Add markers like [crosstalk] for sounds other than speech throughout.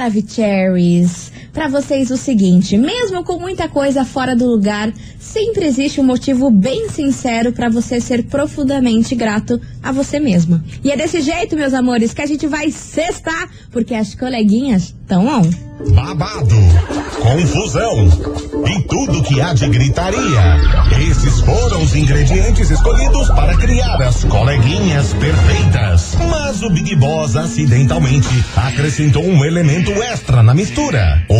Maravicheries. Pra vocês o seguinte, mesmo com muita coisa fora do lugar, sempre existe um motivo bem sincero pra você ser profundamente grato a você mesma. E é desse jeito, meus amores, que a gente vai cestar, porque as coleguinhas estão on. babado, confusão e tudo que há de gritaria. Esses foram os ingredientes escolhidos para criar as coleguinhas perfeitas. Mas o Big Boss acidentalmente acrescentou um elemento extra na mistura: o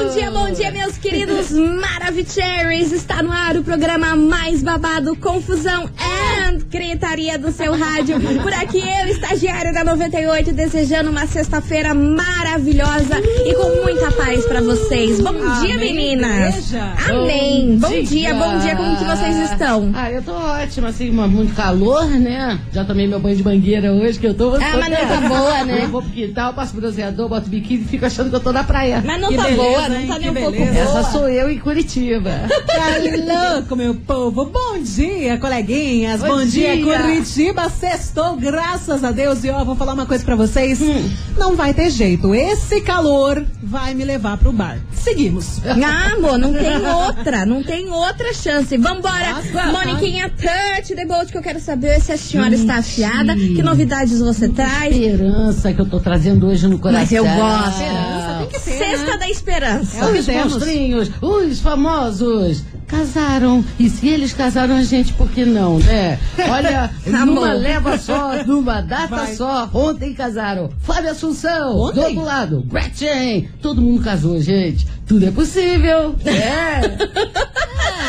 Bom dia, bom dia, meus queridos Maravicheries! Está no ar o programa mais babado, confusão and gritaria do seu rádio. Por aqui eu, estagiária da 98, desejando uma sexta-feira maravilhosa e com muita paz pra vocês. Bom dia, Amém, meninas! igreja. Amém! Bom, Bom dia, bom dia, como que vocês estão? Ah, eu tô ótima, assim, muito calor, né? Já tomei meu banho de mangueira hoje, que eu tô... Ah, mas não tá [laughs] boa, né? Eu vou pro quintal, passo bronzeador, boto biquíni e fico achando que eu tô na praia. Mas não Que tá beleza, boa, não hein? tá nem um pouco boa. Essa sou eu em Curitiba. Tá louco, meu povo. Bom dia, coleguinhas. Bom Bom, dia, dia. Curitiba. Sextou, graças a Deus. E ó, vou falar uma coisa pra vocês. Hum. Não vai ter jeito. Esse calor vai me levar pro bar. Seguimos. [laughs] Ah, amor, não tem outra, não tem outra chance. Vambora, Nossa. Moniquinha, touch the boat que eu quero saber se a senhora está afiada, que novidades você traz. Esperança que eu tô trazendo hoje no coração. Mas eu gosto. Esperança, que ter, Sexta né? da Esperança. É Os temos. monstrinhos, os famosos, casaram. E se eles casaram, a gente, por que não, né? Olha, Amor. [laughs] numa leva só, numa data Vai. só. Ontem casaram. Fábio Assunção, Ontem? do outro lado, Gretchen. Todo mundo casou, gente. Tudo é possível. É. [laughs]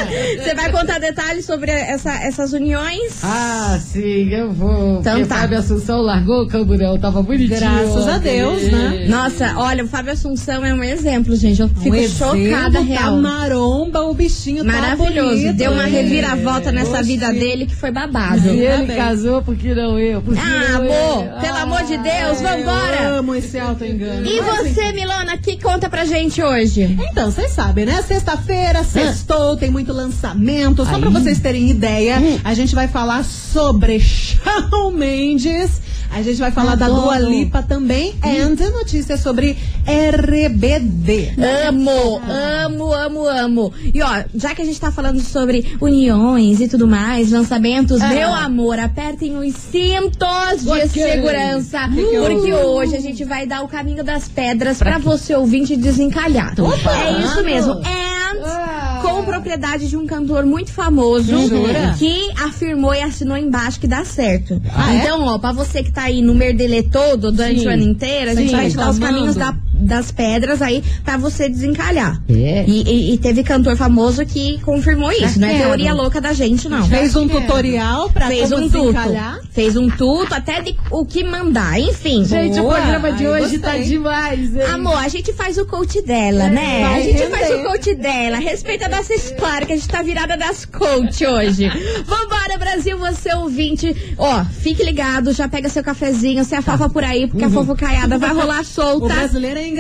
[laughs] Você vai contar detalhes sobre essa- essas uniões? Ah, sim, eu vou. Então Porque tá. Fábio Assunção largou o camburão, tava bonitinho. Graças a. Deus, né? Nossa, olha, o Fábio Assunção é um exemplo, gente. Eu fico Um exemplo, chocada, Tá real. maromba, o bichinho tá Maravilhoso. bonito. Deu uma É. reviravolta nessa Oxi. vida dele que foi babado. Se ele Tá casou, por que não eu? Por que Ah, amor, eu? pelo amor de Deus, Eu vambora! amo esse auto-engano. E Mas, você, Milona, que conta pra gente hoje? Então, vocês sabem, né? Sexta-feira, sextou, tem muito lançamento. Só pra vocês terem ideia, Hum. a gente vai falar sobre Shawn Mendes. A gente vai falar da Adoro. Dua Lipa também. Hum. E notícias sobre RBD. Amo, amo, amo, amo. E ó, já que a gente tá falando sobre uniões e tudo mais, lançamentos, Ah. meu amor, apertem os cintos de Ok. segurança. eu- Porque hoje a gente vai dar o caminho das pedras quê? você ouvinte desencalhar. Opa! É isso mesmo. And Ah. com propriedade de um cantor muito famoso Jura? que afirmou e assinou embaixo que dá certo. Ah, é? então, ó, pra você que tá aí no merdelê todo durante Sim. o ano inteiro, a gente Sim, vai te dar os reclamando. caminhos da das pedras aí pra você desencalhar. É. E, e- e teve cantor famoso que confirmou isso, não é quero. teoria louca da gente, não. Fez um quero. tutorial pra Fez como um tuto. desencalhar. Fez um tuto até de o que mandar. Enfim. Gente, o Boa. programa de Ai, hoje tá gostei. demais, hein? Amor, a gente faz o coach dela, né? vai A gente render. faz o coach dela. Respeita a nossa história, que a gente tá virada das coach hoje. Vambora, Brasil, você ouvinte. Ó, fique ligado, já pega seu cafezinho, se afafa por aí, porque a fofocaiada vai rolar O solta. brasileiro é engraçado,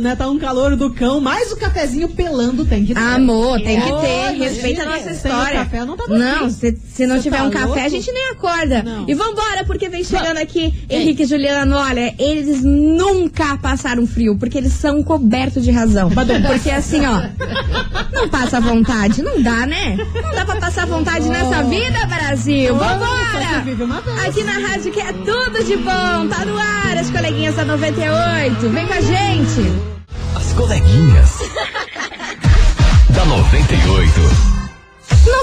né? Tá um calor do cão, mas o cafezinho pelando tem que ter. Amor, tem que ter. Imagina, Respeita a nossa história. café não tá Não, bom. se, se não tiver tá um café, louco? a gente nem acorda. Não. E vambora, porque vem chegando aqui Henrique e Juliano. Olha, eles nunca passaram frio, porque eles são cobertos de razão. Porque assim, ó, não passa vontade. Não dá, né? Não dá pra passar vontade nessa vida, Brasil. Vambora! Aqui na rádio que é tudo de bom. Tá no ar, coleguinhas da 98. Vem com a gente. As coleguinhas. [laughs] da 98.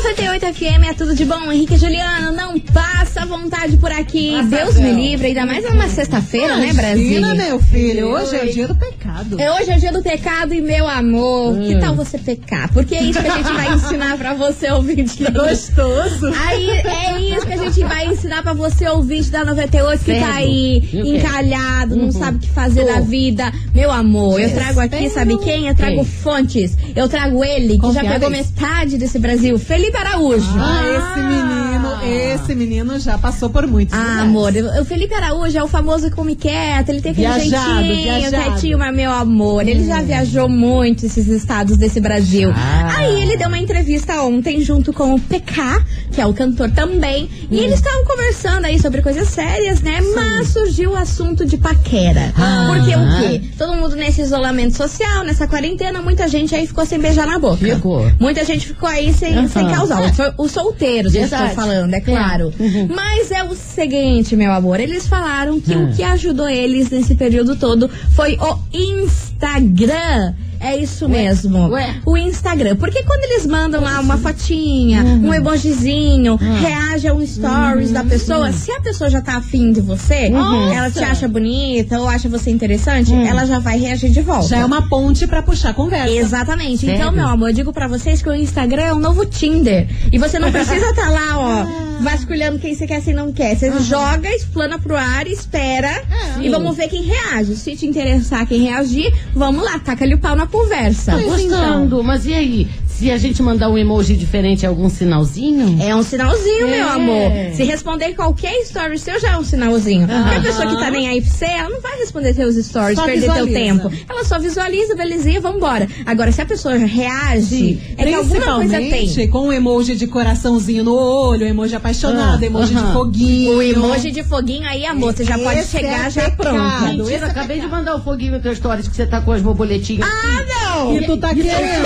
98 FM é tudo de bom, Henrique e Juliano, não passa vontade por aqui. Passa Deus me não. livre, ainda mais numa sexta-feira, né, Brasil? Meu filho, hoje é o dia do pecado. É, Hoje é o dia do pecado e meu amor, Hum. que tal você pecar? Porque é isso que a gente vai ensinar pra você, ouvinte da Gostoso. Aí é isso que a gente vai ensinar pra você, ouvinte da 98, que tá aí E quê? encalhado, não Uhum. sabe o que fazer da vida. Meu amor, eu trago aqui, sabe quem? Eu trago Quem? fontes. Eu trago ele, que já Confiáveis. pegou metade desse Brasil, Felipe Araújo. Ah, esse menino esse menino já passou por muitos. Ah, lugares. amor, o Felipe Araújo é o famoso come quieto, ele tem aquele Viajado, jeitinho, viajado. Quietinho, mas meu amor, ele já viajou muito esses estados desse Brasil. Aí ele deu uma entrevista ontem junto com o PK, que é o cantor também, Hum. e eles estavam conversando aí sobre coisas sérias, né? Mas surgiu o assunto de paquera. Ah. Porque o quê? Todo mundo nesse isolamento social, nessa quarentena, muita gente aí ficou sem beijar na boca. Ficou. Muita gente ficou aí sem, Aham. sem causar. Os- Os solteiros, eu estou Verdade. Falando, é claro. Mas é o seguinte, meu amor, eles falaram que o que ajudou eles nesse período todo foi o Instagram. É isso mesmo. ué. O Instagram. Porque quando eles mandam lá uma fotinha, Uhum. um emojizinho, Hum. reage a um stories da pessoa, se a pessoa já tá afim de você, Uhum. ela te acha bonita ou acha você interessante, Hum. ela já vai reagir de volta. Já é uma ponte pra puxar conversa. Exatamente. Sério? Então, meu amor, eu digo pra vocês que o Instagram é um novo Tinder. E você não precisa estar lá, ó, [laughs] vasculhando quem você quer quem não quer. Você joga, explana pro ar, espera e vamos ver quem reage. Se te interessar quem reagir, vamos lá, taca-lhe o pau na conversa. Tô gostando, mas e aí? Se a gente mandar um emoji diferente, algum sinalzinho? É um sinalzinho, É. meu amor. Se responder qualquer story seu já é um sinalzinho. Porque a pessoa que tá nem aí pra você, ela não vai responder seus stories, Só perder teu visualiza. tempo. Ela só visualiza, belezinha, vambora. Agora, se a pessoa reage, é que alguma coisa tem. Com o emoji de coraçãozinho no olho, emoji apaixonado, Ah, emoji aham. de foguinho. O emoji de foguinho aí, amor, você já pode Esse chegar é já pronta. Esse Mentira, é acabei de mandar o foguinho no teu stories que você tá com as borboletinhas. Ah, não! E tu tá querendo.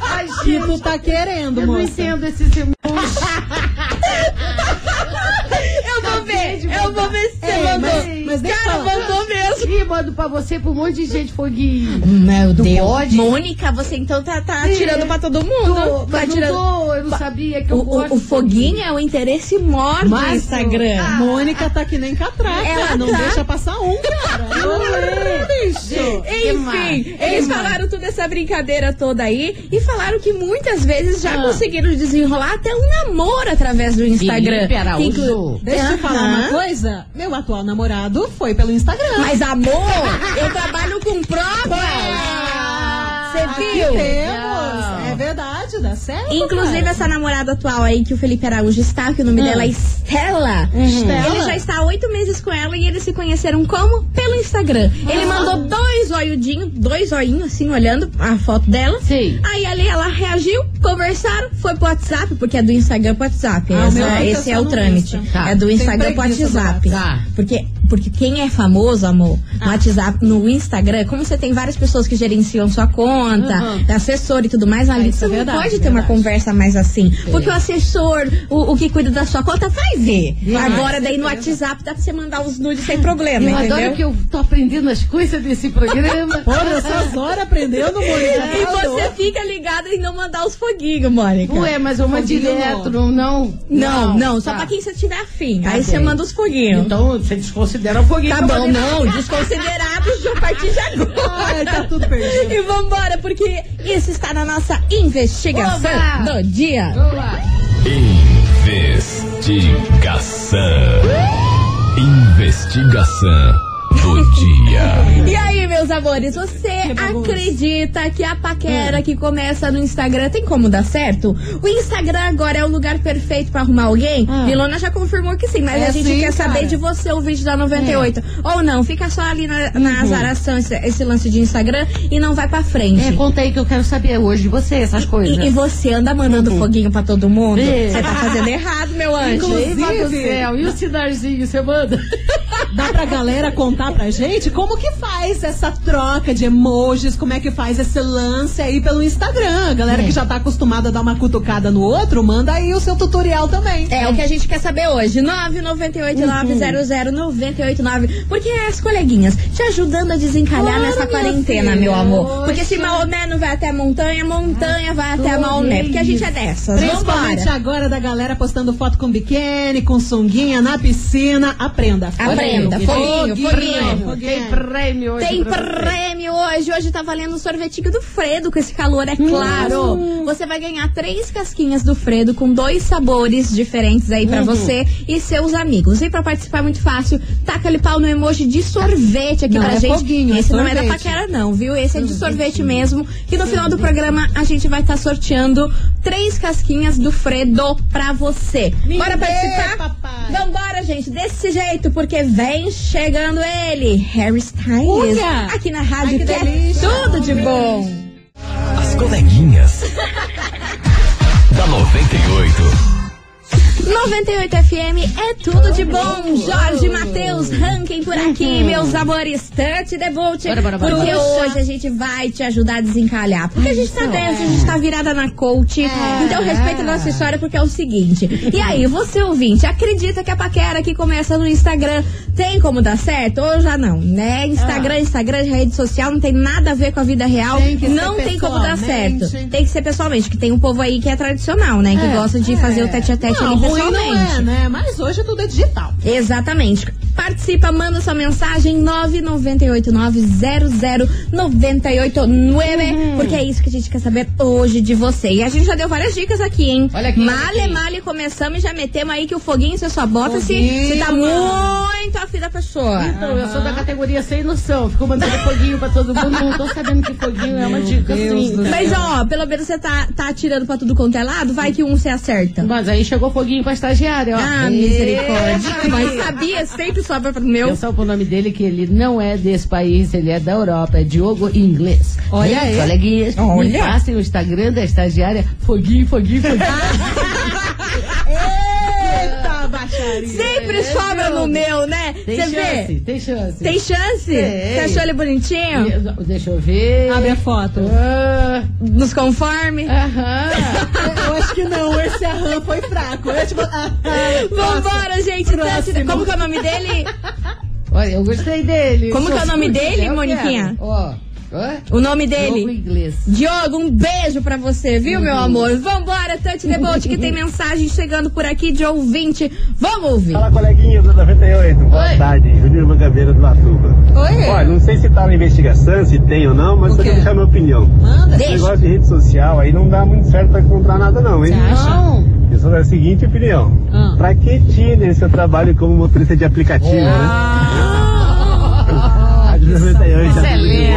Ai, E gente, tu tá querendo, eu não moça. entendo esses [laughs] emojis. Eu vou ver, eu vou ver se você Ei, mandou. mas- mas Cara, mandou mesmo. Ih, mando pra você, pra um monte de gente foguinho. Meu Deus. pode? Mônica, você então tá, tá atirando pra todo mundo. Tô, tá mas atirando. não tô, eu não sabia que eu O, gosto. o, o foguinho é o interesse do Mas, Instagram. a Mônica tá que nem catraca. Ela não tá. deixa passar um, cara. É, bicho. Enfim, eles falaram toda essa brincadeira toda aí e falaram que muitas vezes já Ah. conseguiram desenrolar até um namoro através do Instagram. Felipe Araújo. Inclu- Deixa eu te falar uma coisa. Meu atual namorado foi pelo Instagram. Mas amor, eu trabalho com provas. Você Aqui viu? temos. É verdade, dá certo. Inclusive, cara. essa namorada atual aí que o Felipe Araújo está, que o nome dela é Estela. Estela. Ele já está há oito meses com ela e eles se conheceram como? Pelo Instagram. Ele mandou dois olhudinhos, dois olhinhos, assim, olhando a foto dela. Sim. Aí ali ela reagiu, conversaram, foi pro WhatsApp, porque é do Instagram pro WhatsApp. Ah, Essa- meu fica esse é o trâmite. Tá. É do Instagram pro WhatsApp. WhatsApp. Porque, porque quem é famoso, amor, no WhatsApp, no Instagram, como você tem várias pessoas que gerenciam sua conta, Uhum. assessor e tudo mais, ali isso você é não verdade, pode ter uma verdade. conversa mais assim. Porque o assessor, o, o que cuida da sua conta, vai ver. Agora, daí no WhatsApp dá pra você mandar os nudes sem problema, Eu entendeu? adoro que eu tô aprendendo as coisas desse programa. [laughs] Pô, nessas horas aprendendo, Mônica. E tá você fica ligada em não mandar os foguinhos, Mônica. Ué, mas uma Foguinho direto, não. não, não. Não, não, só tá. pra quem você tiver afim. Tá Aí você bem. manda os foguinhos. Então você desconsidera o foguinho. Tá bom, não, desconsiderados de a partir de agora. Ai, tá tudo perdido. E vambora, porque isso está na nossa investigação Oba! do dia. Vamos lá. Investigação. Investigação do dia. E aí, meus amores, você acredita que a paquera que começa no Instagram tem como dar certo? O Instagram agora é o lugar perfeito pra arrumar alguém? Ah. Milona já confirmou que sim, mas É a gente sim, quer saber cara. de você, o vídeo da 98. Ou não, fica só ali na, na azaração esse, esse lance de Instagram e não vai pra frente. É, conta aí que eu quero saber hoje de você essas coisas. E, e você anda mandando foguinho pra todo mundo? É. Você tá fazendo errado, meu anjo. Inclusive- céu, e o sinarzinho, você manda? [laughs] Dá pra galera contar pra gente como que faz essa troca de emojis, como é que faz esse lance aí pelo Instagram. A galera É. que já tá acostumada a dar uma cutucada no outro, manda aí o seu tutorial também. É o que a gente quer saber hoje. 998900989. Porque é as coleguinhas te ajudando a desencalhar Claro, nessa quarentena, filha. meu amor. Porque se. Maomé não vai até a montanha, montanha vai até Maomé. Porque a gente é dessas. Principalmente Vambora. agora da galera postando foto com biquíni, com sunguinha na piscina. Aprenda. Aprenda. Foguinho, foguinho. Tem prêmio hoje. Tem prêmio hoje. Hoje tá valendo o sorvetinho do Fredo com esse calor, é claro. Hum, você vai ganhar três casquinhas do Fredo com dois sabores diferentes aí Uhum. pra você e seus amigos. E pra participar é muito fácil, taca ali pau no emoji de sorvete aqui Não, pra é gente. foguinho, é Esse não é da paquera não, viu? Esse é de sorvete mesmo. Que no final do programa a gente vai estar sorteando três casquinhas do Fredo pra você. Bora dê, participar? papai. Vambora, gente, desse jeito, porque vem chegando ele, Harry Styles. Uia! Aqui na rádio, Ai, que que, é tudo de bom. As coleguinhas. [laughs] da 98. 98 FM é tudo de bom. Jorge Matheus, ranking por aqui, meus amores. Bora, bora, porque hoje a gente vai te ajudar a desencalhar. Porque a gente tá dentro, a gente tá virada na coach. Então respeita a nossa história, porque é o seguinte. E aí, você ouvinte, acredita que a paquera que começa no Instagram tem como dar certo? Ou já não, né? Instagram, Instagram, rede social, não tem nada a ver com a vida real. Não tem como dar certo. Tem que ser pessoalmente, que tem um povo aí que é tradicional, né? Que É, gosta de fazer o tete a tete ali não é, né? Mas hoje tudo é digital. Exatamente. Participa, manda sua mensagem 998900989, porque é isso que a gente quer saber hoje de você. E a gente já deu várias dicas aqui, hein? Olha aqui, Male, aqui. male, começamos e já metemos aí que o foguinho você só bota se, Foguinho, se tá muito afim da pessoa. Então, eu sou da categoria sem noção. Fico mandando [laughs] foguinho pra todo mundo. Não tô sabendo que foguinho é uma dica Deus assim. Mas ó, pelo menos você tá, tá atirando pra tudo quanto é lado, vai que um você acerta. Mas aí chegou foguinho pra estagiária, ó. Ah, misericórdia. Mas sabia, sempre sobra pro meu. Atenção pro nome dele, que ele não é desse país, ele é da Europa, é Diogo Inglês. Olha aí. Coleguinhas, me Olha. passem o Instagram da estagiária, foguinho, foguinho, foguinho. [laughs] Baixaria. Sempre É, sobra no meu, né? Tem Você chance, vê? tem chance. Tem chance? Você achou ele bonitinho? Deixa eu ver. Abre a foto. Ah, Nos conforme? Aham. [laughs] Eu acho que não, esse aham foi fraco. Eu, tipo, ah, Vambora, gente. Próximo. Como que é o nome dele? Olha, eu gostei dele. Como que é o nome dele, Eu Moniquinha? quero. Ó, O nome Diogo dele? Inglês. Diogo, um beijo pra você, viu, meu amor? Vambora, Touch the Boat, que tem mensagem chegando por aqui de ouvinte. Vamos ouvir. Fala, coleguinha do 98. Boa Oi. tarde. Júnior Mangabeira do Latuba. Oi. Olha, não sei se tá na investigação, se tem ou não, mas só quero deixar minha opinião. Manda. Esse Deixa. negócio de rede social aí não dá muito certo pra comprar nada não, hein? Não. Eu sou da seguinte opinião. Ah. Pra que Tinder seu trabalho como motorista de aplicativo, né? Rádio 98, Isso é tá tudo de bom. lenda. Isso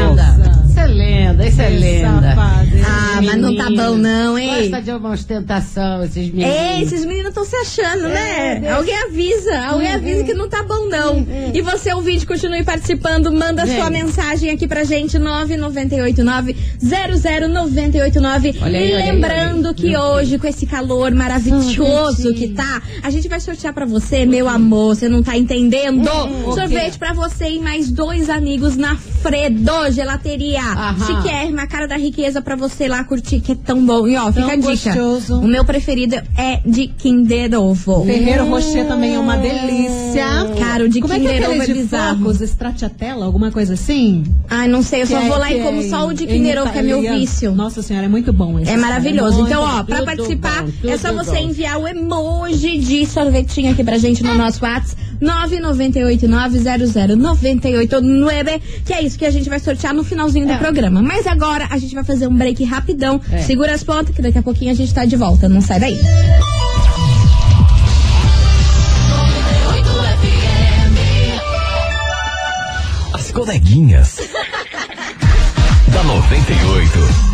é é? Ah, mas não tá bom não, hein? Gosta de uma ostentação, esses meninos. Ei, esses meninos estão se achando, né? Deus. Alguém avisa, alguém avisa que não tá bom, não. E você, ouvinte, continue participando, manda sua mensagem aqui pra gente, 998900989. Olha aí, e olha aí, lembrando aí. que hoje, com esse calor maravilhoso que tá, a gente vai sortear pra você, meu amor, você não tá entendendo? Sorvete pra você e mais dois amigos na Fredo Gelateria. Aham. Chiquérrima, cara da riqueza pra você lá curtir, que é tão bom. E ó, fica a dica. gostoso. O meu preferido é de Kinder Ovo. Ferreiro Rocher também é uma delícia. Cara, o de Como é é Kinder Ovo aquele é de bizarro. stracciatella, alguma coisa assim? Ai, não sei, eu só Que vou é- lá e como é só o de Kinder Ovo, que é meu vício. Nossa senhora, é muito bom esse. É maravilhoso. Muito Então, ó, pra participar, bom, é só você bom. enviar o emoji de sorvetinho aqui pra gente no nosso WhatsApp 998900989, que é isso que a gente vai sortear no finalzinho do É. programa. Mas agora a gente vai fazer um break rapidão. É. Segura as pontas que daqui a pouquinho a gente tá de volta. Não sai daí. As coleguinhas. [laughs] da 98.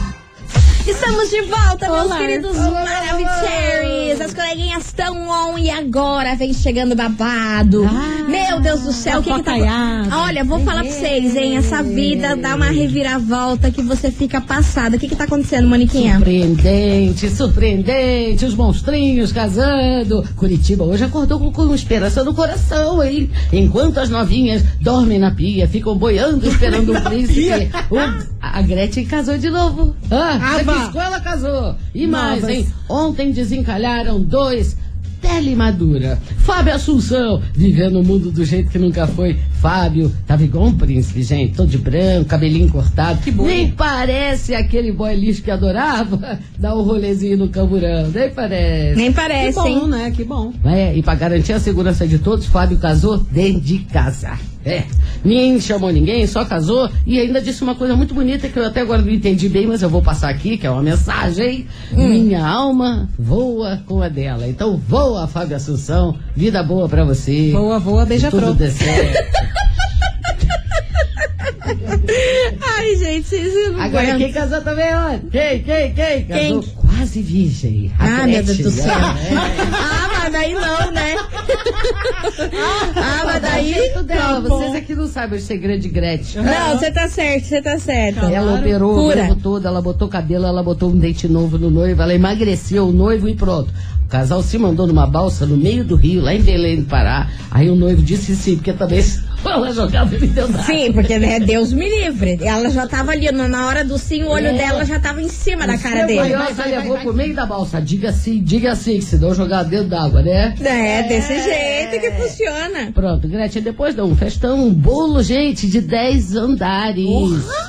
Estamos de volta, meus Olá. queridos Maravicheries. As coleguinhas estão on e agora vem chegando babado. Ah, Meu Deus do céu, o que que tá... fofocaiada. Olha, vou falar pra vocês, hein? Essa vida dá uma reviravolta que você fica passada. O que que tá acontecendo, Moniquinha? Surpreendente, surpreendente, os monstrinhos casando. Curitiba hoje acordou com, com esperança no coração, hein? Enquanto as novinhas dormem na pia, ficam boiando esperando um [laughs] príncipe. O- a Gretchen casou de novo. Ah, Ah. Piscou, ela casou. E mais, Novas. hein? Ontem desencalharam dois telemadura. Fábio Assunção, vivendo o mundo do jeito que nunca foi. Fábio, tava igual um príncipe, gente. Todo de branco, cabelinho cortado. Que bom. Nem parece aquele boy lixo que adorava [laughs] dar um rolezinho no camburão. Nem parece. Nem Que parece, bom, hein? né? Que bom. É, e pra garantir a segurança de todos, Fábio casou dentro de casa. É. Nem chamou ninguém, só casou e ainda disse uma coisa muito bonita que eu até agora não entendi bem, mas eu vou passar aqui, que é uma mensagem. Minha alma voa com a dela. Então voa, Fábio Assunção. Vida boa pra você. Voa, voa, beija Tudo dê certo. [laughs] [laughs] Ai, gente, vocês não Agora aguentam. quem casou também, olha. Quem, quem, quem? Casou quase virgem. Ah, meu Deus do céu. é. Ah, mas daí não, né? Ah, mas daí. dela. tá. Vocês aqui não sabem o segredo de Gretchen. Não, você tá certo, você tá certo. Ela operou Pura. o todo, ela botou cabelo, ela botou um dente novo no noivo, ela emagreceu o noivo e pronto. O casal se mandou numa balsa no meio do rio, lá em Belém do Pará. Aí o noivo disse sim, porque também [laughs] ela jogava ele dentro da Sim, porque né, Deus me livre. Ela já tava ali, na na hora do sim, o olho É. dela já tava em cima da cara dele. Nossa, levou pro meio da balsa. Diga sim, diga sim, que senão jogar dentro d'água, né? É, desse jeito que funciona. Pronto, Gretchen, depois dá um festão, um bolo, gente, de 10 andares.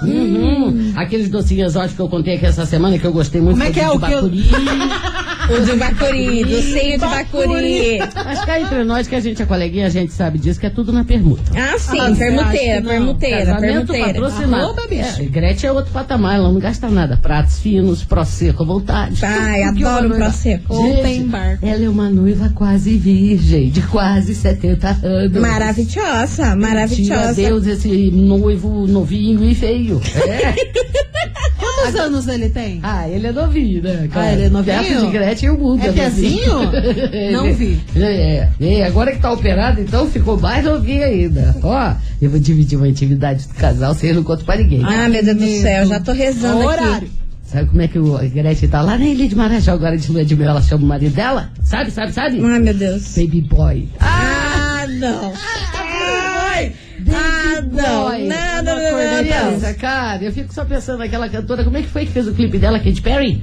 Uhum. Aqueles docinhos exóticos que eu contei aqui essa semana, que eu gostei muito. Como é que é o que eu-. [laughs] O de bacuri, docinho de bacuri. Mas cá entre nós, que a gente é coleguinha, a gente sabe disso, que é tudo na permuta. Ah, sim, Ah, permuteira, que permuteira, Casamento permuteira. patrocinado. Arroba, bicho. É, Gretchen é outro patamar, ela não gasta nada. Pratos finos, prosecco à vontade. Ai, que adoro noiva- prosecco. Gente, Open bar. Ela é uma noiva quase virgem, de quase 70 anos. Maravilhosa, maravilhosa. Deus esse noivo novinho e feio. É. [laughs] Quantos anos ele tem? Ah, ele é novinho, né? cara? Ah, ele é novinho? Perto de Gretchen, o mundo É pezinho? novinho. [laughs] Não vi. É, é, agora que tá operado, então ficou mais novinho ainda. Ó, eu vou dividir uma intimidade do casal, vocês não contam pra ninguém. Ah, meu Deus do céu, já tô rezando Horário. aqui. Sabe como é que o Gretchen tá lá na Ilha de Marajó agora de lua de mel? Ela chama o marido dela? Sabe, sabe, sabe? Ai, meu Deus. Baby boy. Ah, não. Ah, não. Boy. Não, não, não, Criança, não, não. cara, eu fico só pensando naquela cantora, como é que foi que fez o clipe dela, Katy Perry?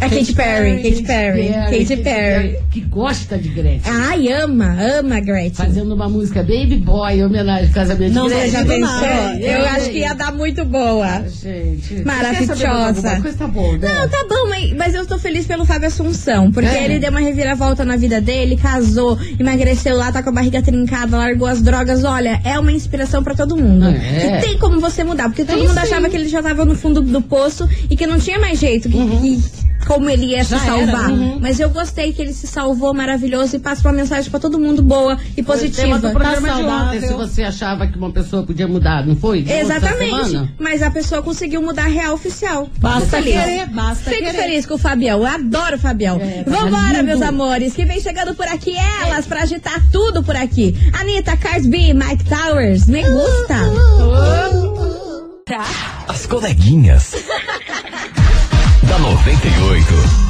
A Katy Perry, Katy Perry, Katy Perry. Que gosta de Gretchen. Ai, ama, ama Gretchen. Fazendo uma música Baby Boy, em homenagem ao casamento Não, de Gretchen. já do pensou? Eu acho que ia dar muito boa. Gente, Maravilhosa. coisa tá bom, né? Não, tá bom, mas, mas eu tô feliz pelo Fábio Assunção. Porque É. ele deu uma reviravolta na vida dele, casou, emagreceu lá, tá com a barriga trincada, largou as drogas. Olha, é uma inspiração pra todo mundo. É. E tem como você mudar. Porque todo Tem mundo achava que ele já tava no fundo do poço e que não tinha mais jeito. Que, que- como ele ia se Já era, salvar. uhum. Mas eu gostei que ele se salvou maravilhoso e passa uma mensagem pra todo mundo boa e Foi o tema positiva. do programa Tá de ontem, saudável. se você achava que uma pessoa podia mudar, não foi? De Exatamente. Mas a pessoa conseguiu mudar a real oficial. Basta Fico feliz. querer, basta Fico querer. feliz com o Fabião. Eu adoro o Fabião. É, tá Vambora, lindo. meus amores, que vem chegando por aqui elas pra agitar tudo por aqui. Anitta, Cardi B, Mike Towers, me gusta. As coleguinhas. Da 98.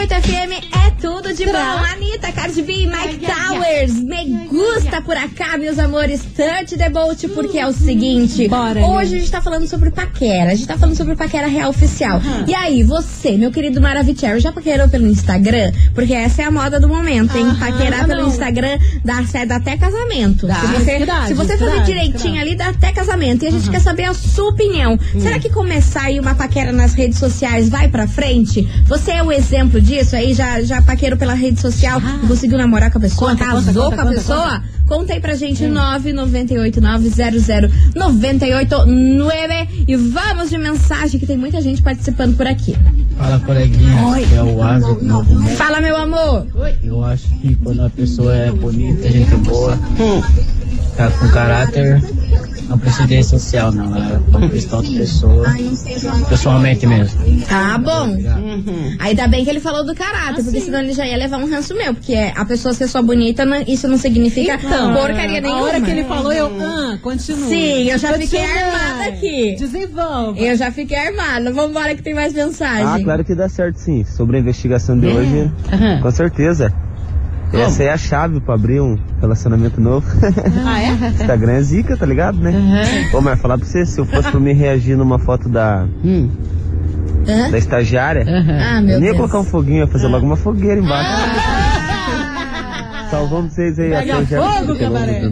98 FM é tudo de bom. Anitta, Cardi B, Mike Towers, me gusta por acá, meus amores. Touch the boat, porque é o seguinte. Bora, hoje a gente tá falando sobre paquera. A gente tá falando sobre paquera real oficial. E aí, você, meu querido Maravicherry, já paquerou pelo Instagram? Porque essa é a moda do momento, hein? Aham, Paquerar pelo não. Instagram dá, dá até casamento. Dá. Se você, se você fazer direitinho ali, dá até casamento. E a gente quer saber a sua opinião. Hum. Será que começar aí uma paquera nas redes sociais vai pra frente? Você é o exemplo disso aí? Já, já paquerou pela rede social e conseguiu namorar com a pessoa? Conta, casou conta, conta, com a conta, pessoa? Conta aí pra gente, 998900989 e vamos de mensagem que tem muita gente participando por aqui. Fala coleguinha, Oi. é o Asa. Fala, meu amor. Eu acho que quando a pessoa é bonita, gente boa, tá com caráter, não precisa de rede social não, ela conquista outra pessoa, pessoalmente mesmo. Tá bom. Ainda bem que ele falou do caráter, porque senão ele já ia levar um ranço meu. Porque a pessoa ser só bonita, não- isso não significa Então, porcaria a nenhuma. hora que ele falou, eu, ah, continua. Sim, eu já fiquei armada aqui. Desenvolva. Eu já fiquei armada. Vambora que tem mais mensagem. Ah, claro que dá certo sim. Sobre a investigação de hoje, Aham. com certeza. Essa é a chave pra abrir um relacionamento novo. [laughs] Ah, é? Instagram é zica, tá ligado, né? Ô, mas falar pra você, se eu fosse pra mim reagir numa foto da, Hum. Da estagiária, Ah, eu nem ia colocar um foguinho, ia fazer logo uma fogueira embaixo. Salvamos vocês aí. Pega fogo, cabaré.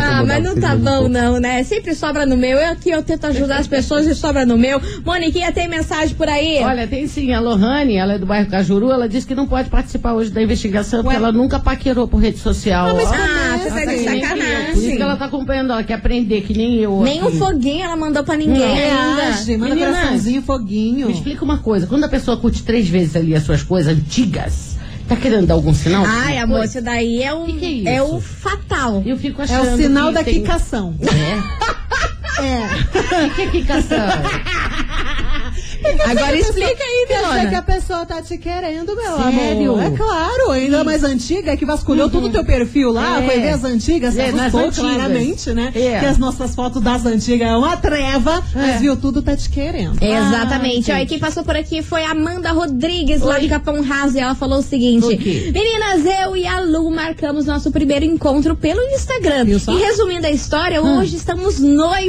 Ah, mas não tá bom não, né? Sempre sobra no meu. Eu aqui eu tento ajudar as pessoas e sobra no meu. Moniquinha, tem mensagem por aí? Olha, tem sim. A Lohane, ela é do bairro Cajuru, ela disse que não pode participar hoje da investigação porque ela nunca paquerou por rede social. mas Ó, como Ah, é você tá de que nem eu. Por isso sacanagem. que ela tá acompanhando, ela quer aprender, que nem eu. Nem um foguinho ela mandou pra ninguém ainda. Reage, manda Meninas, coraçãozinho, foguinho. Me explica uma coisa, quando a pessoa curte três vezes ali as suas coisas antigas, tá querendo dar algum sinal? Ai, amor, isso daí é um. Que que é isso? é o fatal. Eu fico É achando o sinal que da tem... quicação. É? É. [laughs] O que é quicação? [laughs] Agora explica aí, Quer dizer que a pessoa tá te querendo, meu Sério? amor. É claro, ainda mais antiga, é que vasculhou todo o teu perfil lá, É. foi ver as antigas, É, assustou antigas. claramente, né? É. Que as nossas fotos das antigas é uma treva, mas viu tudo, tá te querendo. Exatamente. Ah, Ó, e quem passou por aqui foi a Amanda Rodrigues, lá de Capão Raso. E ela falou o seguinte: O? Meninas, eu e a Lu marcamos nosso primeiro encontro pelo Instagram. E resumindo a história, Hum. hoje estamos noivas.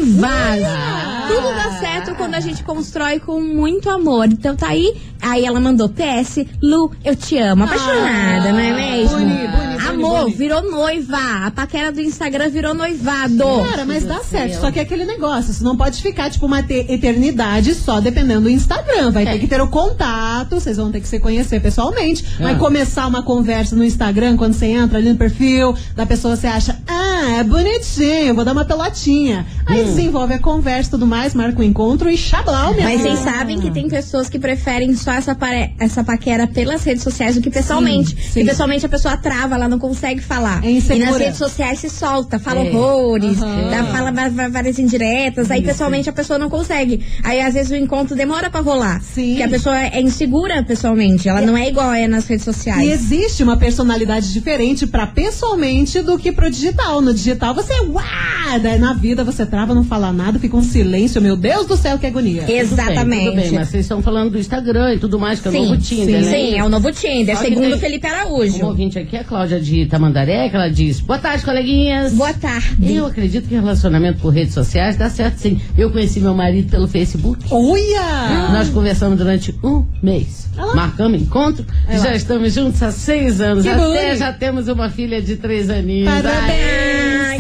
Tudo dá certo quando a gente constrói com muito amor. Então tá aí. Aí ela mandou PS, Lu, eu te amo. Apaixonada, não é mesmo? boni, boni, Amor, boni. virou noiva. A paquera do Instagram virou noivado. Cara, mas dá certo. Só que é aquele negócio, você não pode ficar, tipo, uma te- eternidade só dependendo do Instagram. Vai ter que ter o contato, vocês vão ter que se conhecer pessoalmente. Vai Ah. começar uma conversa no Instagram, quando você entra ali no perfil da pessoa, você acha, ah, é bonitinho, vou dar uma pelotinha. Aí desenvolve a conversa e tudo mais, marca o encontro e xablau, minha Mas vocês sabem que tem pessoas que preferem só essa, pare- essa paquera pelas redes sociais do que pessoalmente. Sim, sim. E pessoalmente a pessoa trava, ela não consegue falar. É e nas redes sociais se solta, fala É. horrores, Aham. dá- fala várias indiretas. Aí pessoalmente a pessoa não consegue. Aí às vezes o encontro demora pra rolar. Sim. Porque a pessoa é insegura pessoalmente. Ela não é igual é nas redes E sociais. existe uma personalidade diferente pra pessoalmente do que pro digital. No digital você é uá, daí na vida você trava, não fala nada, fica um silêncio. Meu Deus do céu, que agonia. Tudo bem, Exatamente. tudo bem, mas vocês estão falando do Instagram e tudo mais, que é o Sim, novo Tinder, sim, né? sim, é o novo Tinder, Só que segundo tem- Felipe Araújo. ouvinte aqui, a Cláudia de Tamandaré, que ela diz: Boa tarde, coleguinhas. Boa tarde. Eu acredito que relacionamento por redes sociais dá certo sim. Eu conheci meu marido pelo Facebook. Olha! Nós conversamos durante um mês. Ah. Marcamos encontro. Já estamos juntos há seis anos. Que Até bonito. já temos uma filha de três aninhos. Parabéns. Ai,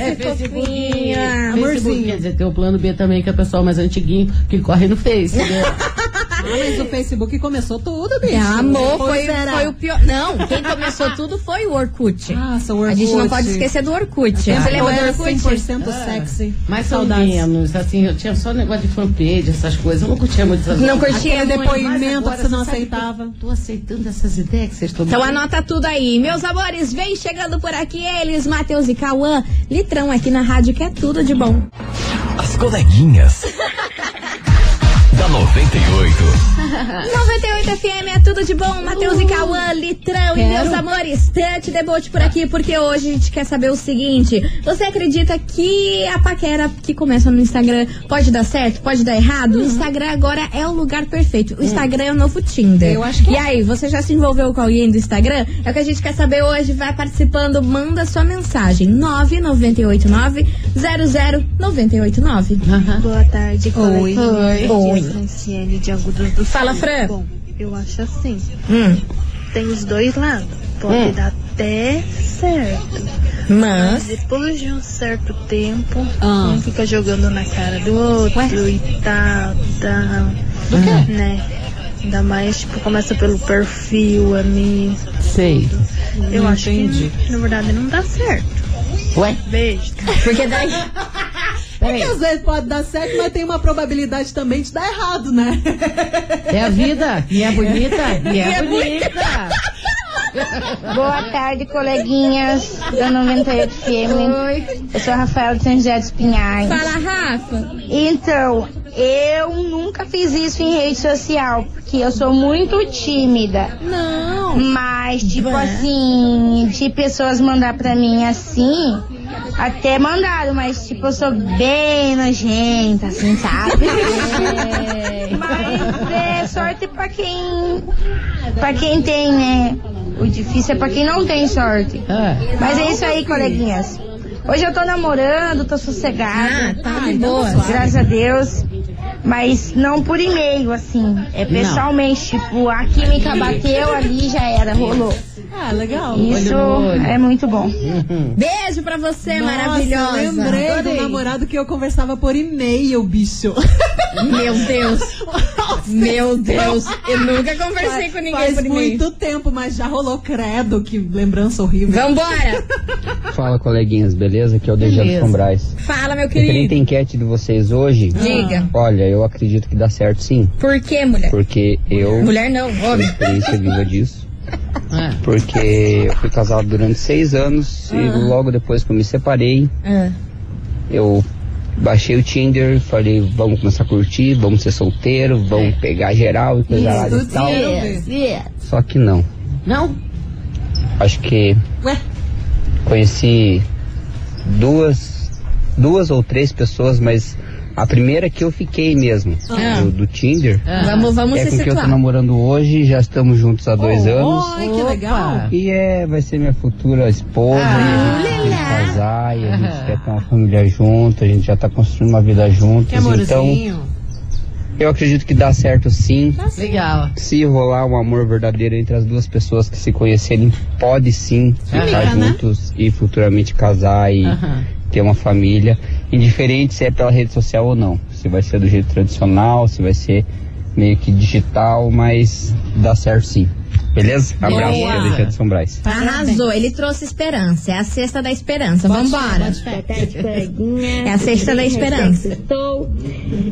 é que Facebook. fofinha. Facebook, Amorzinho. quer dizer, tem o plano B também, que é o pessoal mais antiguinho, que corre no Face, né? [laughs] Ah, mas o Facebook começou tudo, bicho. É, amor, foi, foi o pior. Não, quem começou tudo foi o Orkut. Nossa, o A gente não Orkut. pode esquecer do Orkut. Você Eu lembra do Orkut? 100% sexy. Mas são Saudades. menos, assim, eu tinha só negócio de fanpage, essas coisas. Eu não curtia muito essas Não curtia Aquele depoimento Mas que você não aceitava. Tô aceitando essas ideias que vocês estão Então me dando. anota tudo aí. Meus amores, vem chegando por aqui eles, Matheus e Cauã. Litrão aqui na rádio que é tudo de bom. As coleguinhas. Da 98. 98 FM é tudo de bom. Matheus e Cauã, Litrão e Quero. meus amores, Tante Debote por aqui, porque hoje a gente quer saber o seguinte: você acredita que a paquera que começa no Instagram pode dar certo? Pode dar errado? O Instagram agora é o lugar perfeito. O Instagram é o novo Tinder. Eu acho que E é. aí, você já se envolveu com alguém do Instagram? É o que a gente quer saber hoje. Vai participando, manda sua mensagem. 998900989. Aham. Boa tarde, coleguinha. Oi. Oi. Franciele de Agudos do Fala, Sul. Fran. Bom, eu acho assim. Hum. Tem os dois lados. Pode Hum. dar até certo. Mas. Depois de um certo tempo, Ah. um fica jogando na cara do outro e tal, tal. Do quê? Né? Ainda mais, tipo, começa pelo perfil ali. Sei. Eu Não acho entendi. que, na verdade, não dá certo. Ué? Beijo. Porque daí. Porque às vezes pode dar certo, mas tem uma probabilidade também de dar errado, né? É a vida. E é bonita. E é, é bonita. [laughs] Boa tarde, coleguinhas da 98 FM. Oi. Eu sou a Rafael de São José dos Pinhais. Fala, Rafa. Então, eu nunca fiz isso em rede social, porque eu sou muito tímida. Não. Mas, tipo assim, de pessoas mandar pra mim assim, até mandaram, mas tipo, eu sou bem nojenta, assim, sabe? [laughs] Mas é sorte pra quem. pra quem tem, né? O difícil é pra quem não tem sorte. Ah, Mas é isso aí, coleguinhas. Hoje eu tô namorando, tô sossegada. Ah, tá de boa. Graças a Deus. Mas não por e-mail, assim. É pessoalmente, tipo, a química bateu ali já era, rolou. Ah, legal. Isso no olho. é muito bom. [laughs] Beijo pra você, Nossa, maravilhosa. eu lembrei do Adorei. namorado que eu conversava por e-mail, bicho. [laughs] Meu Deus. Meu Deus. Eu nunca conversei com ninguém Faz por e-mail. muito tempo, mas já rolou credo, que lembrança horrível. Vambora. [laughs] Fala, coleguinhas, beleza? Aqui é o Dejano Beleza. Sombrais. Fala, meu Referente querido. à enquete de vocês hoje, Diga. olha, eu acredito que dá certo sim. Por que, mulher? Porque eu Mulher não, tenho homem. experiência viva disso. É. Porque eu fui casado durante seis anos e logo depois que eu me separei, Ah. eu baixei o Tinder, falei, vamos começar a curtir, vamos ser solteiro, vamos pegar geral e coisa lá e tal. Yes, yes. Só que não. Não? Acho que Ué? conheci duas, duas ou três pessoas, mas a primeira que eu fiquei mesmo, Ah. do, do Tinder, Vamos, vamos é com quem eu tô namorando hoje, já estamos juntos há dois anos. Ai, que legal. E é, vai ser minha futura esposa, Ah, e a gente vai lelá. casar, e a gente quer ter uma família junto, a gente já tá construindo uma vida juntos. Que Então, eu acredito que dá certo sim. Legal. Se rolar um amor verdadeiro entre as duas pessoas que se conhecerem, pode sim ficar Química, né? juntos e futuramente casar e. ter uma família. Indiferente se é pela rede social ou não. Se vai ser do jeito tradicional, se vai ser meio que digital, mas dá certo sim. Beleza? Abraço, Boa. é deixa de São Brás. Arrasou, ele trouxe esperança. É a cesta da esperança. Coleguinha. É a cesta da esperança. Estou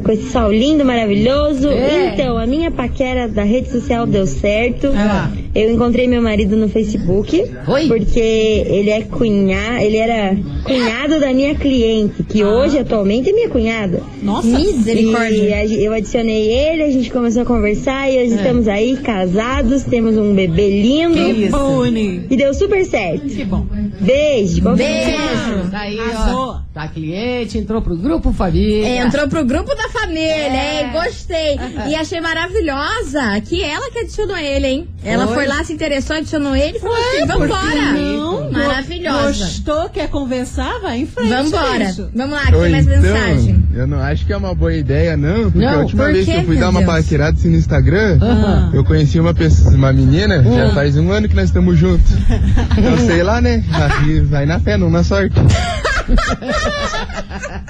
com esse sol lindo, maravilhoso. É. Então, a minha paquera da rede social deu certo. Ah. Eu encontrei meu marido no Facebook. Oi? Porque ele é cunhado, ele era cunhado da minha cliente, que hoje atualmente é minha cunhada. Nossa. E Misericórdia. gen- eu adicionei ele, a gente começou a conversar e hoje estamos aí casados, temos um bebê lindo. Que boni. E deu super certo. Que bom. Beijo, bom Beijo. Tá aí, ó. Tá cliente, entrou pro grupo família. É, Entrou pro grupo da família, É. hein? Gostei. E achei maravilhosa que ela que adicionou ele, hein? Ela Foi? Foi lá, se interessou, adicionou ele e falou assim: vambora. Não, Maravilhosa. Gostou, quer conversar? Vai em frente. Vambora. bicho. Vamos lá, que tem mais então, mensagem. eu não acho que é uma boa ideia, não. Porque Não, a última por vez quê, que eu fui dar uma paquerada assim no Instagram, eu conheci uma pessoa, uma menina, já faz um ano que nós estamos juntos. [laughs] Então sei lá, né? Vai na fé, não na sorte. [laughs] [laughs]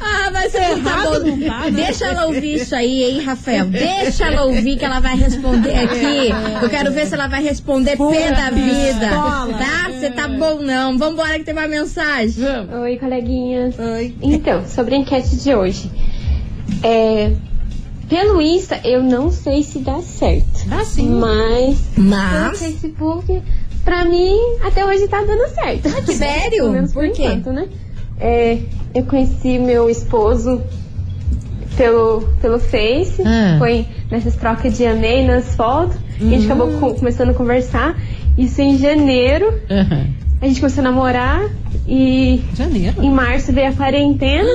Ah, mas você não tá bom. não tá, né? Deixa ela ouvir isso aí, hein, Rafael? Deixa ela ouvir que ela vai responder aqui. Eu quero ver se ela vai responder pé da vida. pistola. Tá? Você tá bom não. Vambora que tem uma mensagem. Oi, coleguinhas. Oi. Então, sobre a enquete de hoje. É, pelo Insta, eu não sei se dá certo. Ah, sim. Mas, pelo Mas. Facebook, pra mim, até hoje tá dando certo. sério? Pelo menos por, Por quê? enquanto, né? É, eu conheci meu esposo pelo, pelo Face. Ah. Foi nessas trocas de amei nas fotos. A gente acabou co- começando a conversar. Isso em janeiro. Aham. A gente começou a namorar e Janeiro. em março veio a quarentena.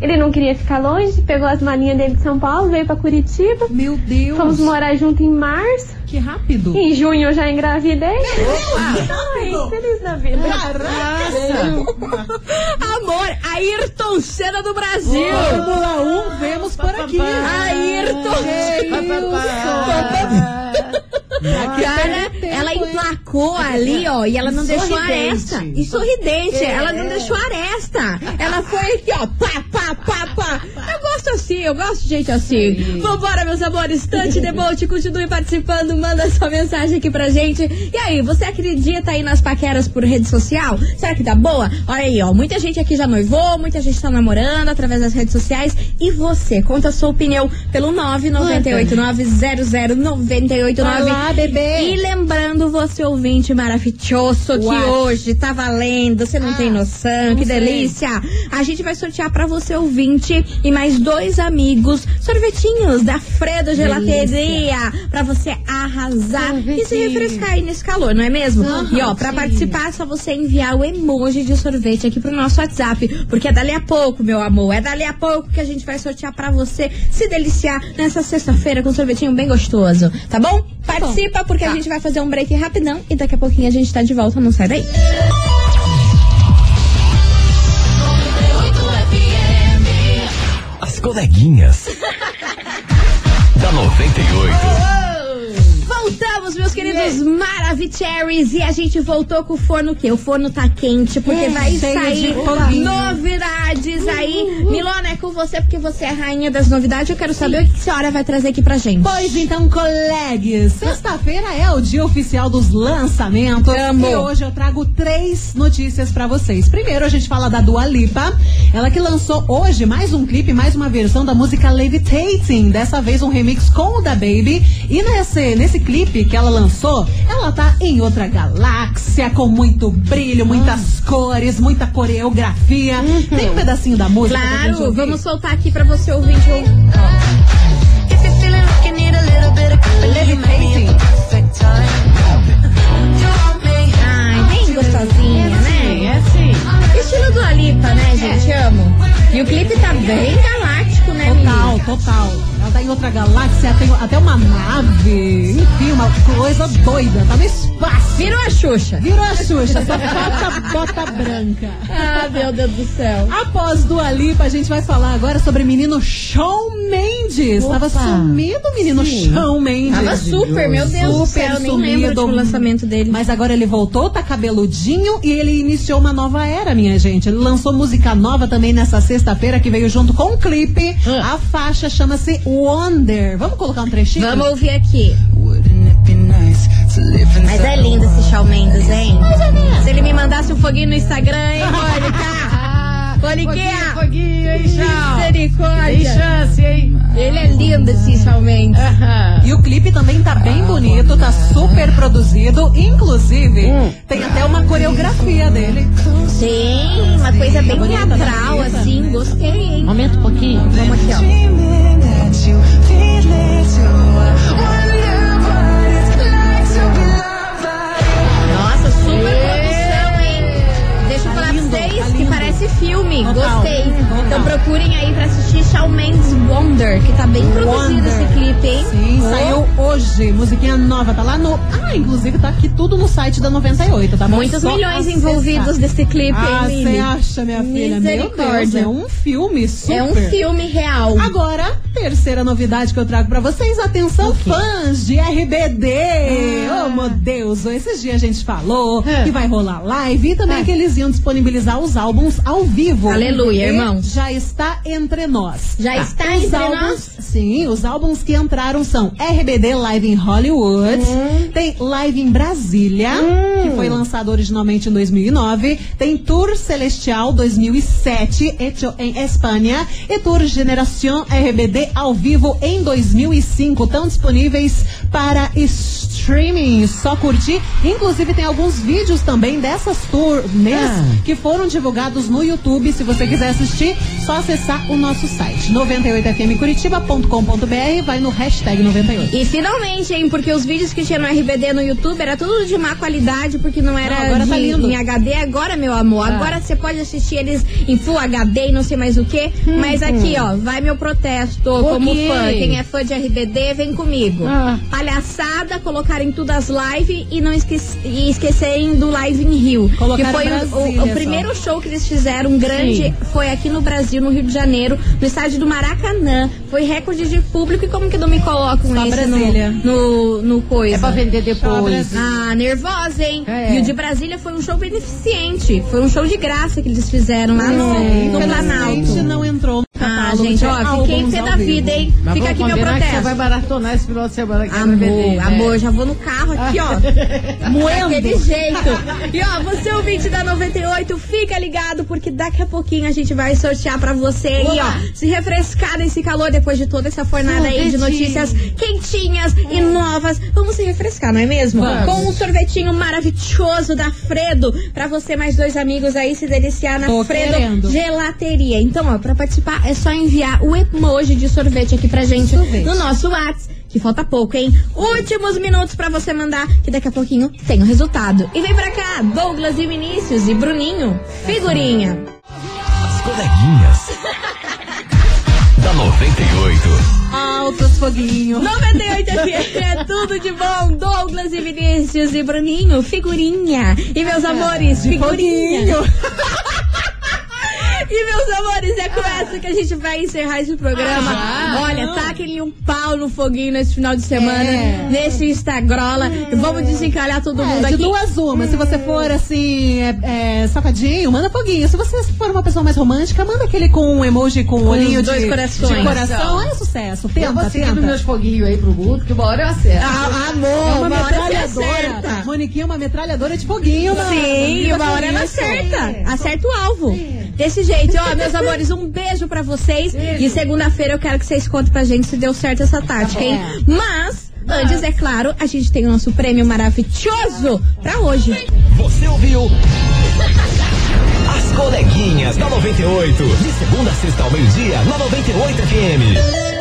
Ele não queria ficar longe, pegou as malinhas dele de São Paulo, veio pra Curitiba. Meu Deus. Fomos morar junto em março. Que rápido. Em junho eu já engravidei. Ai, feliz da vida. Amor, Ayrton Senna do Brasil. Fórmula 1, vemos por aqui. Ayrton Cara, ela emplacou [laughs] ali, ó, e ela não deixou aresta. E sorridente, ela não deixou aresta. Ela foi aqui, ó, pá, pá, pá, pá. Eu gosto assim, eu gosto de gente assim. Vambora, meus amores, Tante Debote, continue participando, manda sua mensagem aqui pra gente. E aí, você acredita aí nas paqueras por rede social? Será que tá boa? Olha aí, ó, muita gente aqui já noivou, muita gente tá namorando através das redes sociais. E você, conta a sua opinião pelo 998900989. Olá, bebê. E lembrando você, ouvinte maravilhoso, que hoje tá valendo, você não Ah, tem noção, não que sei. delícia. A gente vai sortear pra você, ouvinte, e mais dois amigos, sorvetinhos da Fredo Gelateria, pra você arrasar e se Sorvetinho. refrescar aí nesse calor, não é mesmo? e ó, pra participar é só você enviar o emoji de sorvete aqui pro nosso WhatsApp, porque é dali a pouco, meu amor, é dali a pouco que a gente vai sortear pra você se deliciar nessa sexta-feira com um sorvetinho bem gostoso, tá bom? Participa porque a gente vai fazer um break rapidão e daqui a pouquinho a gente tá de volta, não sai daí. As coleguinhas. [laughs] da 98. Voltamos, meus queridos Maravicheries, e a gente voltou com o forno o quê? O forno tá quente, porque É, vai sair novidades aí. Milona, é com você, porque você é a rainha das novidades. Eu quero saber o que a senhora vai trazer aqui pra gente. Pois então, colegas, sexta-feira é o dia oficial dos lançamentos. Amo. E hoje eu trago três notícias pra vocês. Primeiro, a gente fala da Dua Lipa. Ela que lançou hoje mais um clipe, mais uma versão da música Levitating. Dessa vez um remix com o da Baby. E nesse, nesse clipe que ela lançou, ela tá em outra galáxia, com muito brilho, muitas cores, muita coreografia. Tem um pedacinho da música Claro, vamos soltar aqui pra você ouvir. Ai, bem gostosinha, né? É. Estilo do Alipa, né, gente? Amo. E o clipe tá bem galáctico, né, Total. Ela tá em outra galáxia, tem até uma nave, enfim, uma coisa doida. Tá no espaço. Virou a Xuxa. Virou a Xuxa, só falta bota branca. Ah, meu Deus do céu. Após Dua Lipa, a gente vai falar agora sobre o menino Shawn Mendes. Opa. Tava sumido o menino Sim. Shawn Mendes. Tava super, meu Deus do Super céu. Nem lembro do lançamento dele. Mas agora ele voltou, tá cabeludinho e ele iniciou uma nova era, minha gente. Ele lançou música nova também nessa sexta-feira, que veio junto com o clipe. Ah. A faixa chama-se Wonder. Vamos colocar um trechinho? Vamos ouvir aqui. Mas é lindo esse Shawn Mendes, hein? Se ele me mandasse um foguinho no Instagram, hein, Mônica? [laughs] Moniquinha! Foguinho, foguinho, hein? Tem Misericórdia! chance, hein? Ele é lindo, esse Shawn Mendes. Aham. E o clipe também tá bem bonito, tá super produzido. Inclusive, Hum. tem até uma coreografia dele. Tem uma coisa bem teatral, assim. Gostei, hein? Aumenta um pouquinho. Vamos aqui, ó. Parece filme. Total, Gostei. total. Então procurem aí pra assistir Shawn Mendes Wonder, que tá bem produzido Wonder. esse clipe, hein? Sim, Oh, saiu hoje. Musiquinha nova, tá lá no. Ah, inclusive tá aqui tudo no site da 98, tá bom? Muitos Só milhões acessar. envolvidos nesse clipe, Ah, hein, você Mili? acha, minha filha? Meu Deus, é um filme super. É um filme real. Agora, terceira novidade que eu trago pra vocês. Atenção, fãs de RBD. Ah. Oh, meu Deus. Esses dias a gente falou É. que vai rolar live e também É. que eles iam disponibilizar os álbuns ao vivo. Aleluia, irmão. Já está entre nós. Já está os entre álbuns, nós? Sim, os álbuns que entraram são RBD Live em Hollywood, Hum. tem Live em Brasília, que foi lançado originalmente em 2009, tem Tour Celestial 2007, hecho em Espanha, e Tour Generación RBD ao vivo em 2005. Estão disponíveis para streaming, só curtir. Inclusive tem alguns vídeos também dessas turnês Ah. que foram divulgados no YouTube. Se você quiser assistir, só acessar o nosso site 98fmcuritiba.com.br, vai no hashtag 98. E finalmente, hein? Porque os vídeos que tinha no RBD no YouTube era tudo de má qualidade, porque não era Não, agora de, tá lindo. em HD. Agora, meu amor, Ah. agora você pode assistir eles em Full HD e não sei mais o que. Mas aqui, ó, vai meu protesto como quê? fã. Quem é fã de RBD, vem comigo. Ah. Palhaçada, colocarem tudo as lives e não esque e esquecerem do Live em Rio. Colocaram que foi o- Brasília o, o só. primeiro show que eles fizeram, grande, Sim. foi aqui no Brasil, no Rio de Janeiro, no estádio do Maracanã. Foi recorde de público. E como que não me colocam Só esse no, no, no coisa? É pra vender depois. Ah, nervosa, hein? É. E o de Brasília foi um show beneficente. Foi um show de graça que eles fizeram lá no, no Planalto. não entrou Ah, catálogo gente, ó, fiquei álbuns pé da vivo. vida, hein? Mas Fica aqui meu que você protesto. vai maratonar esse final de semana aqui no Amor, RBD, né? amor, já vou no carro aqui, ó. [laughs] Moendo. Daquele jeito. E ó, você ouvinte da 98, fica ligado, porque daqui a pouquinho a gente vai sortear pra você aí, ó. Se refrescar nesse calor depois de toda essa fornada aí de notícias quentinhas e novas. Vamos se refrescar, não é mesmo? Vamos. Com um sorvetinho maravilhoso da Fredo, pra você mais dois amigos aí se deliciar na Tô Fredo querendo. Gelateria. Então, ó, pra participar é só enviar o emoji de sorvete aqui pra gente Sorvete. no nosso WhatsApp. Que falta pouco, hein? Últimos minutos pra você mandar, que daqui a pouquinho tem o resultado. E vem pra cá, Douglas e Vinícius e Bruninho, figurinha. As coleguinhas. [laughs] da 98. Altos foguinhos. 98 FM, [laughs] é tudo de bom. Douglas e Vinícius e Bruninho, figurinha. E meus amores, figurinha. [laughs] Meus amores, é com essa que a gente vai encerrar esse programa. Ah, Olha, taquem um pau no foguinho nesse final de semana, É. nesse Instagrola. Vamos desencalhar todo mundo É, de aqui. duas uma. Se você for assim, é, é, safadinho, manda foguinho. Se você for uma pessoa mais romântica, manda aquele com um emoji com um olhinho dois de, corações. de coração. É sucesso. Eu Tenta, vou seguindo meus foguinhos aí pro Guto, que uma hora eu acerto. Ah, É amor, uma uma hora você metralhadora. acerta. Moniquinha é uma metralhadora de foguinho, mano. Sim, uma com hora ela acerta. Acerta o alvo. Desse jeito, ó, meus amores, um beijo pra vocês. E segunda-feira eu quero que vocês contem pra gente se deu certo essa tática, hein? Mas, antes, é claro, a gente tem o nosso prêmio maravilhoso pra hoje. Você ouviu? [laughs] As coleguinhas da 98. De segunda a sexta ao meio-dia, na 98 FM.